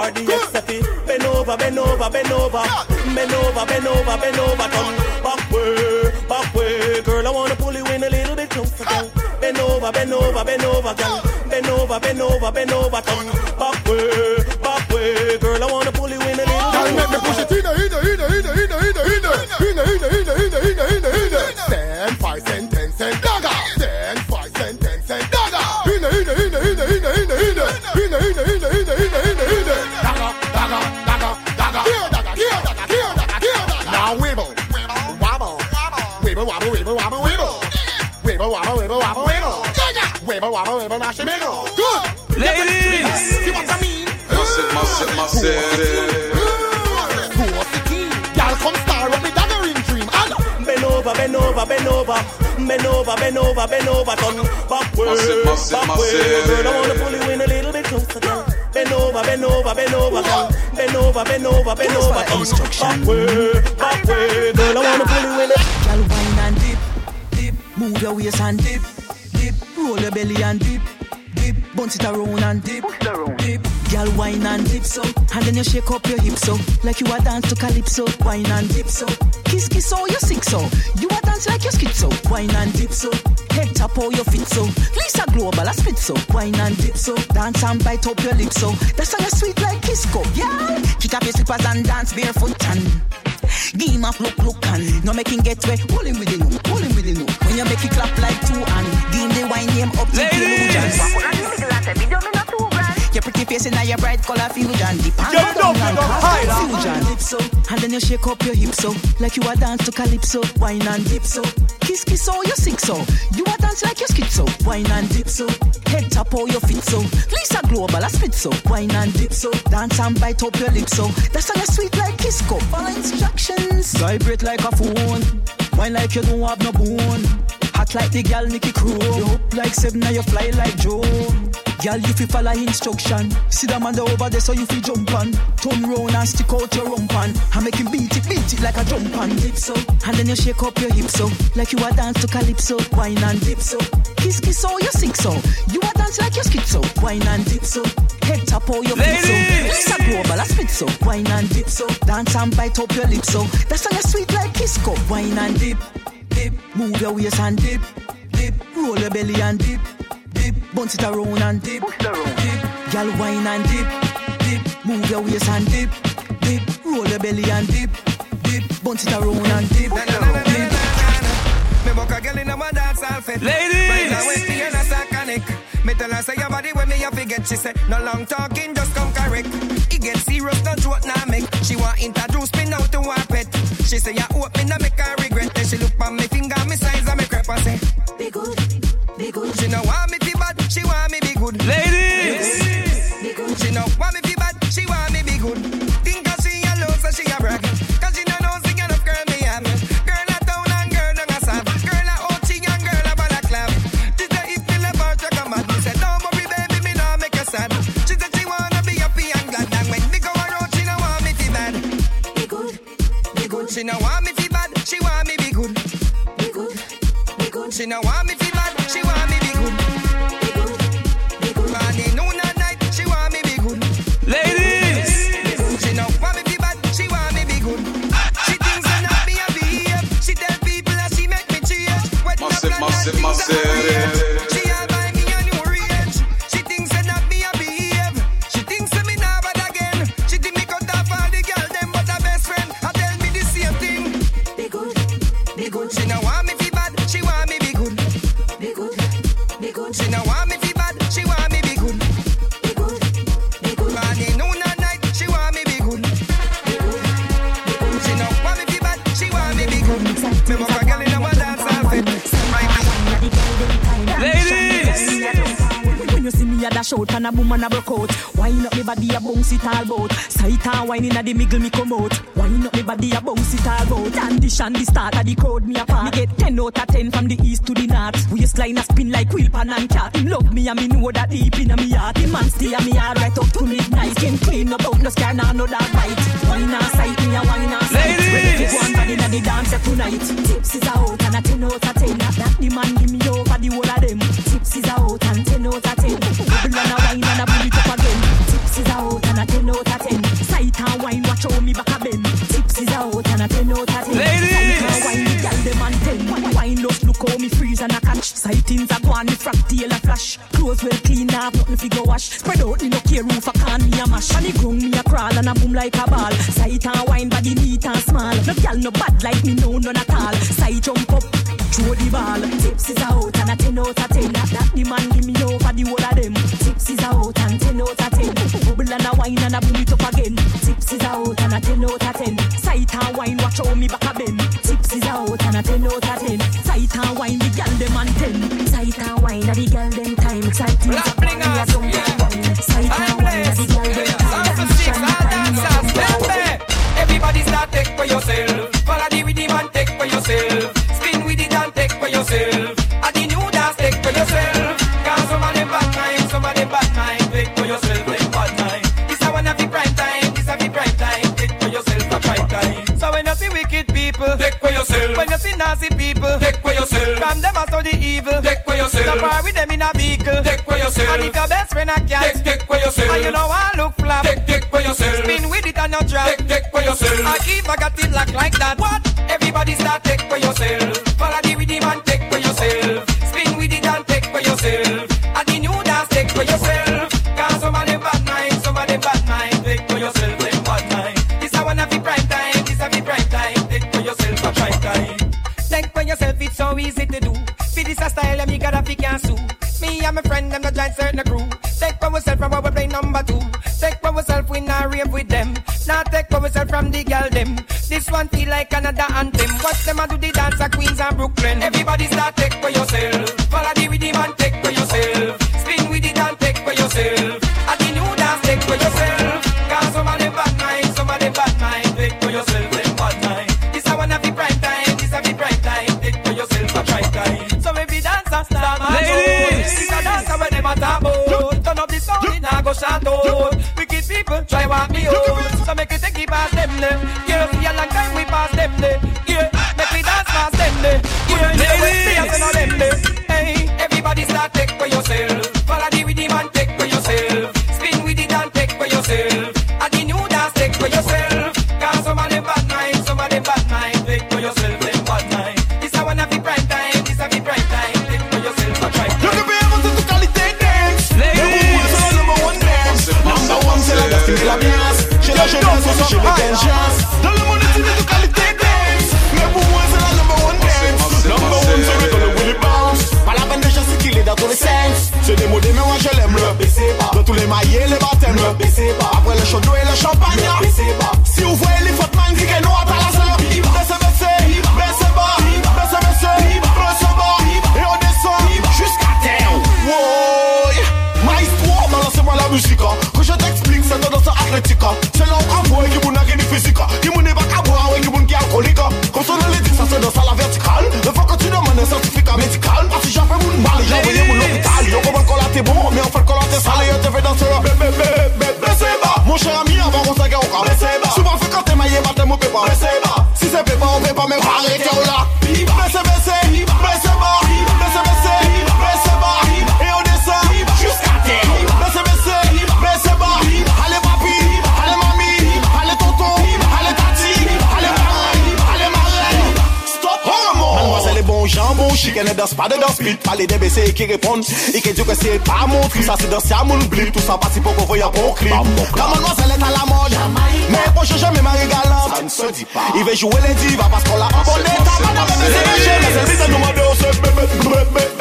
RDX bend over, bend over, bend over, bend over, bend over, bend over, turn back way, back way, girl. I wanna pull you in a little bit closer. Bend over, bend over, bend over. Bend over, bend over, bend over, turn wibble, wobble, wibble, mash it, wiggle. Good. Ladies. See what I mean? Massive, massive, massive. Girl, come star up me daggering dream. And Bend over, bend over, bend over, bend over, bend over, bend over, turn back way, Massive, massive, back girl. I wanna pull you in a little bit closer, girl. Bend over, bend over, bend over, girl. Bend over, bend over, bend over, turn back way, back way, girl. I wanna pull you in a Girl, wine and dip, dip. Move your waist and dip. Roll your belly and dip, dip. Bounce it around and dip, around. dip. Girl, wine and dip so, and then you shake up your hips so, like you a dance to calypso. Wine and dip so, kiss kiss so you sick so, you a dance like you skid so. Wine and dip so, head tap all your feet so. Lisa Global a spit so, wine and dip so, dance and bite up your lips so. That's how you sweet like Kisco, yeah. Kick up your slippers and dance barefoot and. Give him a look, look and no make him get wet. Pull him with the no, pull him with the no. When you make it clap like two and give him the wine name up to the illusion. Your pretty face in your bright color fusion. The pan Yo, go don't down and pick up cause high, confusion. Dip so, and then you shake up your hips so, like you a dance to calypso. Wine and dip so, kiss kiss so you sick so. You a dance like you skid oh, so. Wine and dip so, head tap all your feet so. Lisa Global a spit so. Wine and dip so, dance and bite up your lips so. That's how you sweet like Kisco. Follow instructions. Vibrate like a phone. Wine like you don't have no bone. Hot like the gal Nicky Crow. You up like seven, now you fly like Joe. Girl, you fi follow instruction. See the man over there, so you fi jump on. Turn round and stick out your rump on. I make him beat it, beat it like a drum pan. Dip so, and then you shake up your hips so, like you a dance to calypso. Wine and dip so, kiss kiss so you sick so. You a dance like you skid so. Wine and dip so, head tap all your fit so. Lisa Global a spit so. Wine and dip so, dance and bite up your lips so. That's how you sweet like Kisco. Wine and dip, dip, move your waist and dip, dip, roll your belly and dip dip, bounce it around and dip, dip, girl wine and dip, dip, move your waist and dip, dip, roll your belly and dip, dip, bounce it around and dip, dip. Me book a girl in a my dance outfit. Ladies! Right now when me and a sacanic. Me tell her say your body when me have to get. She say no long talking, just come correct. It get serious, no joke now make. She want introduce me now to her pet. She say you hope me no make her regret. Then she look on me finger, me size and me crap and say Be good, be good, she no want me to bad, she want me be good. Ladies. be good. She no want me to bad, she want me be good. Think of she alone, so she a brag. Cause she no know sing enough girl me have. Girl a town and girl down a south. Girl a Ochi and girl a Balaclava. She say if me left her, she come mad. Me say don't worry baby, me no make you sad. She said she wanna be happy and glad. And when me go around, she no want me to bad. Be good, be good, She no want no want me to bad, she want me be good. be good, be good, Morning, noon and night, she want me be good. Ladies. She no want me be bad, she want me be good. She thinks I not be a behave. She tell people that she make me change. When the Massive, massive, and things are massive. A dash out and a boom and a broke out. Wine up me body a bounce it all bout. Sight and wine inna the middle me come out. Wine up me body a bounce it all bout. And the start of the crowd me apart Me get 10 out of 10 from the east to the north. Waistline a spin like wheel pan and cat Him love me and me know that deep inna me heart. The man stay me heart right up to midnight. Skin clean up out no scar nah no dog bite. Wine and sight me a wine and sight. Ladies. Ready to go and body inna the dance tonight. Tips is out and a ten out of ten. That, that the man give me over the whole of them. Tips is out and ten out of ten. Bubble and a wine and a pull it up again. Tips is out and a ten out of ten. Sight and wine, watch how me back a bend. Tips is out and a ten out of ten. Ladies! Sight and wine, the girl them and ten. Wine just look how me freeze and a catch. Sightings a go on, me frack tail a flash. Clothes well clean, now nothing figure wash. Spread out, me no care roof a can me a mash. On the ground me a crawl and a boom like a ball. Sight and wine, body neat and small. No girl no bad like me, no none at all. Side jump up, throw the ball. Tips is out and a ten out of ten. That, that the man give me over the whole of them. Is out and ten out of ten. Bubble and a wine and a boom it up again. Tips is out and a ten out of ten. Sight and wine, watch how me back a bend. Tips is out and a ten out of ten. Sight and wine, the girl them and ten. Sight and wine, a the girl them time. Exciting, Black up bling on the us, jump yeah. and wine. Sight I'm and wine, the blessed. girl them time. Sound for six, all back. Everybody start take for yourself. Follow the rhythm and take for yourself. Spin with it and take for yourself. Yourself. Stop par with them in a vehicle, take for yourself. And if your best friend a cat, take, take for yourself. And you know I look flap, take, take for yourself. Spin with it and not drop, take, take for yourself. I keep I got it locked like that. What? Everybody start take for yourself. Follow the fi can sue. Me and my friend, them the join certain crew. Take for yourself from our play number two. Take for yourself, we not rave with them. Now take for yourself from the girl them. This one feel like another anthem. Watch them a do the dance at Queens and Brooklyn. Everybody start take for yourself. C'est des mots des mais moi je l'aime le baissez pas Dans tous les maillets, les baptêmes le baissez pas Après le chaud et le champagne le baissez pas Si vous voyez jambon, chicken ne danse pas de danse beat Parler des BC qui répondent, et qui dit que c'est pas mon truc Ça c'est danser à mon blip, tout ça passe pour qu'on voie un bon clip La mademoiselle est à la mode, mais pour jamais Marie galante Ça ne se dit pas, il veut jouer les divas parce qu'on l'a abonné T'as pas. De bébé, c'est léger, mais c'est vite de nous demander au c'est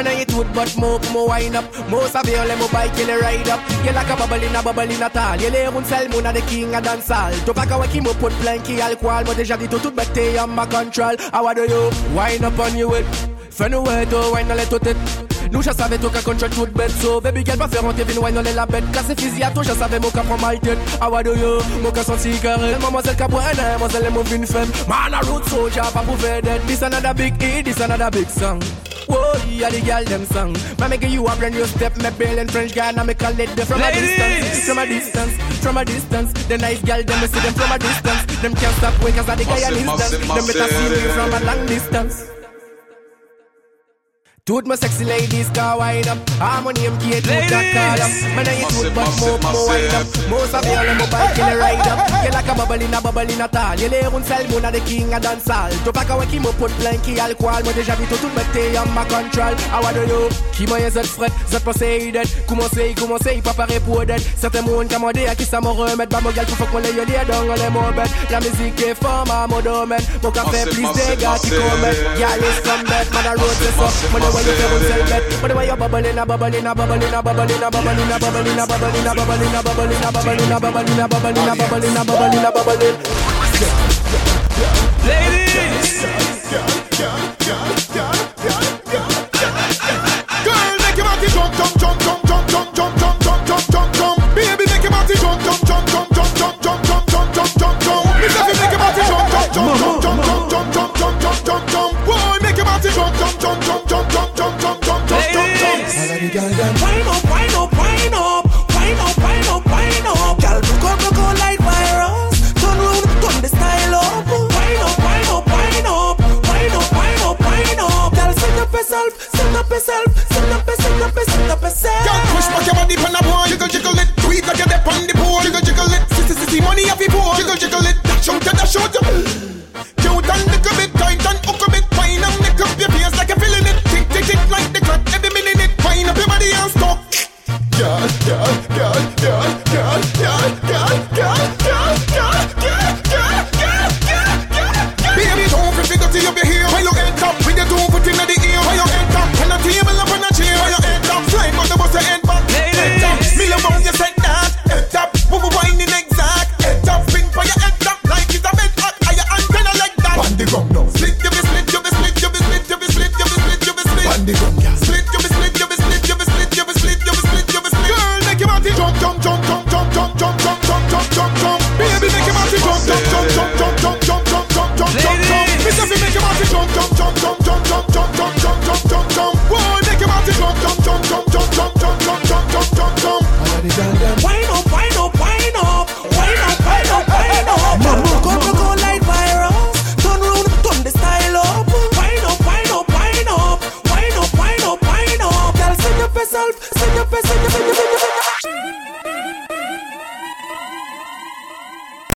up. Man, I tooth but more, more wind up. Of you let me bike kill ride up. You like a bubble in a bubble in a tal. You lay un sel moon the king a dance all. To pack away me put plenty alcohol. But déjà dit tout tout bête en ma control. How do you wind up on you with? Fais nous ouais, to wind a little tit. Nou chasave tou ka kontre tout bet So, baby girl pa fe rante vin wine olè la bet Kase fizi a tou chasave mou ka pran mal tet Awa do yo, mou ka son sigaret Mademoiselle ka bwen, mademoiselle mou vin fem Man a road soldier pa pou vedet This another big hit, this another big song. Oh, yeah, the girl them song. Man, me give you a brand new step Me Bale and French guy, now me call it the From Ladies. a distance, from a distance, from a distance. The nice girl, them me see them from a distance. Them can't stop when cause I the guy an instant Them better see me from a long distance. Toot my sexy ladies wind up. Harmony and Kate toot that call up. Man I toot but more wind up. Most of you on mobile kill ride up. You like a bubble in a bubble in a tall. You lay un sel moon a the king a dance all Tu pas qu'à qui me put blanky alcool Moi déjà vu tout tout en ma control. How do you? Qui m'a y'a fret Zet pas say dead Comment say comment say Pas pareil pour dead Certains moun commandé à qui ça me remettre Bah mon gars tout faut qu'on les y'a les dons on les La musique est forme à mon domaine Mon café plus gars qui massive. commettent Yeah it's from Man a road this up Way you feel sell bet But the way you bubbling a bubbling a bubbling a bubbling a bubbling a bubbling a bubbling a bubbling a bubbling a bubbling a bubbling a bubbling a bubbling a bubbling a bubbling Ladies, jump, jump, jump, jump, jump, jump, jump, jump. ladies. All of the girls them Wine up, wine up, wine up, wine up, wine up, wine up. Girl, look up, look up like virus. Turn round, turn the style up. Wine up, wine up, wine up, wine up, wine up, wine up. Girl, send up yourself, send up yourself, send up, send up, send up yourself. Girl, push back your body pon a boy. Jiggle, jiggle it, tweet like you're deep on the pole. Jiggle, jiggle it, sissy, sissy, money off your pole. Jiggle, jiggle it, dash out and dash out.